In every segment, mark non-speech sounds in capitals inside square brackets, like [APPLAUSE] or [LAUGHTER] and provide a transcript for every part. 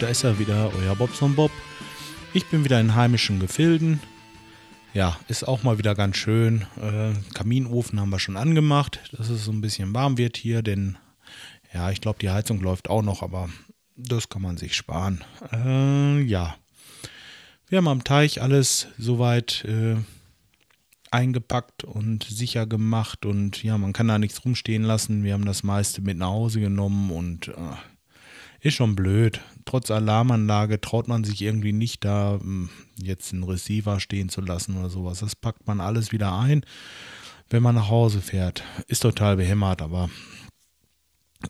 Da ist er wieder, euer Bobson Bob. Ich bin wieder in heimischen Gefilden. Ja, ist auch mal wieder ganz schön. Äh, Kaminofen haben wir schon angemacht, dass es so ein bisschen warm wird hier, denn ja, ich glaube, die Heizung läuft auch noch, aber das kann man sich sparen. Äh, ja, wir haben am Teich alles soweit äh, eingepackt und sicher gemacht und ja, man kann da nichts rumstehen lassen. Wir haben das meiste mit nach Hause genommen und äh, ist schon blöd. Trotz Alarmanlage traut man sich irgendwie nicht da hm, jetzt einen Receiver stehen zu lassen oder sowas. Das packt man alles wieder ein, wenn man nach Hause fährt. Ist total behämmert, aber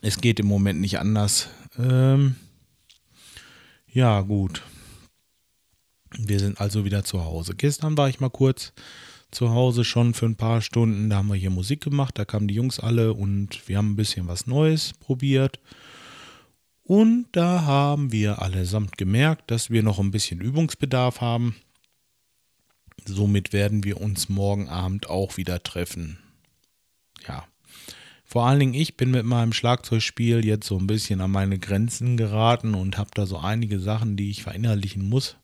es geht im Moment nicht anders. Ähm, ja, gut. Wir sind also wieder zu Hause. Gestern war ich mal kurz zu Hause schon für ein paar Stunden. Da haben wir hier Musik gemacht. Da kamen die Jungs alle und wir haben ein bisschen was Neues probiert. Und da haben wir allesamt gemerkt, dass wir noch ein bisschen Übungsbedarf haben. Somit werden wir uns morgen Abend auch wieder treffen. Ja. Vor allen Dingen ich bin mit meinem Schlagzeugspiel jetzt so ein bisschen an meine Grenzen geraten und habe da so einige Sachen, die ich verinnerlichen muss.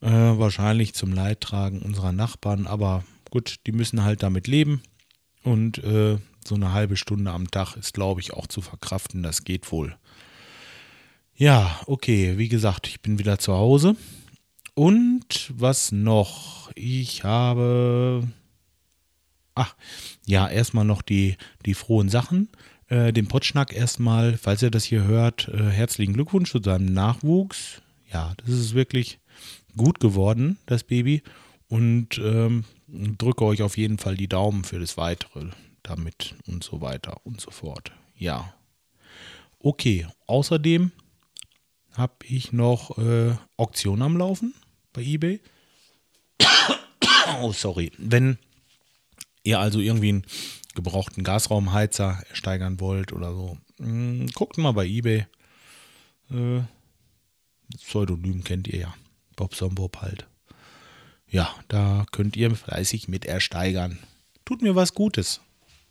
Äh, wahrscheinlich zum Leidtragen unserer Nachbarn, aber gut, die müssen halt damit leben. Und äh, so eine halbe Stunde am Tag ist, glaube ich, auch zu verkraften. Das geht wohl. Ja, okay, wie gesagt, ich bin wieder zu Hause. Und was noch? Ich habe. Ach, ja, erstmal noch die, die frohen Sachen. Äh, den Potschnack erstmal, falls ihr das hier hört, äh, herzlichen Glückwunsch zu seinem Nachwuchs. Ja, das ist wirklich gut geworden, das Baby. Und ähm, drücke euch auf jeden Fall die Daumen für das Weitere damit und so weiter und so fort. Ja. Okay, außerdem habe ich noch äh, Auktion am Laufen bei eBay. [COUGHS] oh, sorry. Wenn ihr also irgendwie einen gebrauchten Gasraumheizer ersteigern wollt oder so, mh, hm, guckt mal bei eBay. Äh, Pseudonym kennt ihr ja. Bob Sombob halt. Ja, da könnt ihr fleißig mit ersteigern. Tut mir was Gutes.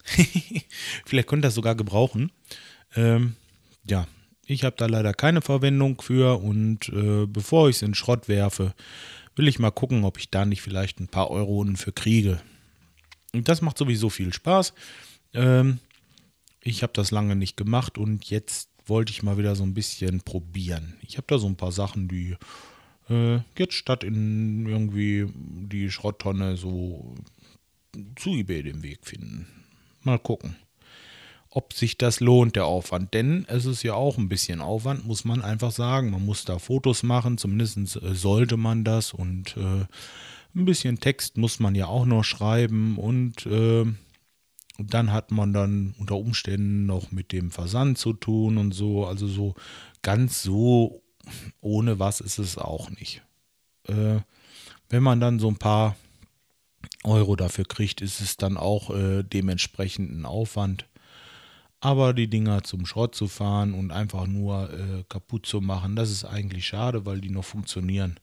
[LAUGHS] Vielleicht könnt ihr das sogar gebrauchen. Ähm, ja, ich habe da leider keine Verwendung für und äh, bevor ich es in Schrott werfe, will ich mal gucken, ob ich da nicht vielleicht ein paar Euronen für kriege. Und das macht sowieso viel Spaß. Ähm, ich habe das lange nicht gemacht und jetzt wollte ich mal wieder so ein bisschen probieren. Ich habe da so ein paar Sachen, die äh, jetzt statt in irgendwie die Schrotttonne so zu eBay den Weg finden. Mal gucken, ob sich das lohnt, der Aufwand. Denn es ist ja auch ein bisschen Aufwand, muss man einfach sagen. Man muss da Fotos machen, zumindest äh, sollte man das. Und äh, ein bisschen Text muss man ja auch noch schreiben. Und äh, dann hat man dann unter Umständen noch mit dem Versand zu tun und so. Also so ganz so ohne was ist es auch nicht. Äh, wenn man dann so ein paar Euro dafür kriegt, ist es dann auch äh, dementsprechend ein Aufwand. Aber die Dinger zum Schrott zu fahren und einfach nur äh, kaputt zu machen, das ist eigentlich schade, weil die noch funktionieren.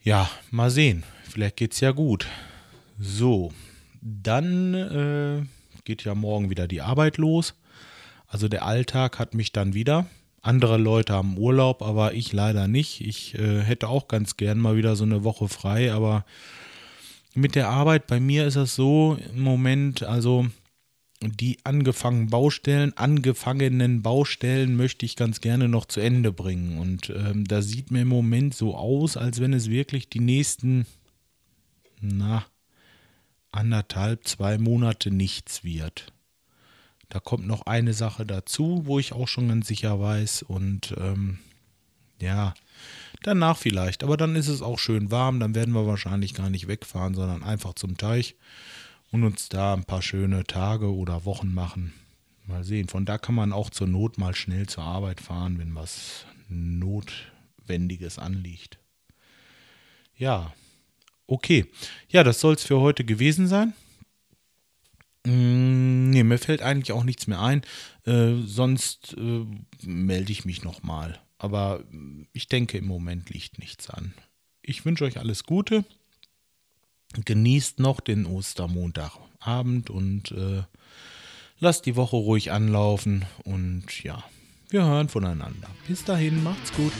Ja, mal sehen. Vielleicht geht es ja gut. So, dann äh, geht ja morgen wieder die Arbeit los. Also der Alltag hat mich dann wieder. Andere Leute haben Urlaub, aber ich leider nicht. Ich äh, hätte auch ganz gern mal wieder so eine Woche frei, aber mit der Arbeit bei mir ist das so im Moment, also die angefangenen Baustellen, angefangenen Baustellen möchte ich ganz gerne noch zu Ende bringen. Und ähm, da sieht mir im Moment so aus, als wenn es wirklich die nächsten, na, anderthalb, zwei Monate nichts wird. Da kommt noch eine Sache dazu, wo ich auch schon ganz sicher weiß. Und ähm, ja, danach vielleicht. Aber dann ist es auch schön warm. Dann werden wir wahrscheinlich gar nicht wegfahren, sondern einfach zum Teich und uns da ein paar schöne Tage oder Wochen machen. Mal sehen. Von da kann man auch zur Not mal schnell zur Arbeit fahren, wenn was Notwendiges anliegt. Ja, okay. Ja, das soll es für heute gewesen sein. Mm, nee, mir fällt eigentlich auch nichts mehr ein. Äh, sonst äh, melde ich mich nochmal. Aber ich denke, im Moment liegt nichts an. Ich wünsche euch alles Gute. Genießt noch den Ostermontagabend und äh, lasst die Woche ruhig anlaufen und ja, wir hören voneinander. Bis dahin, macht's gut.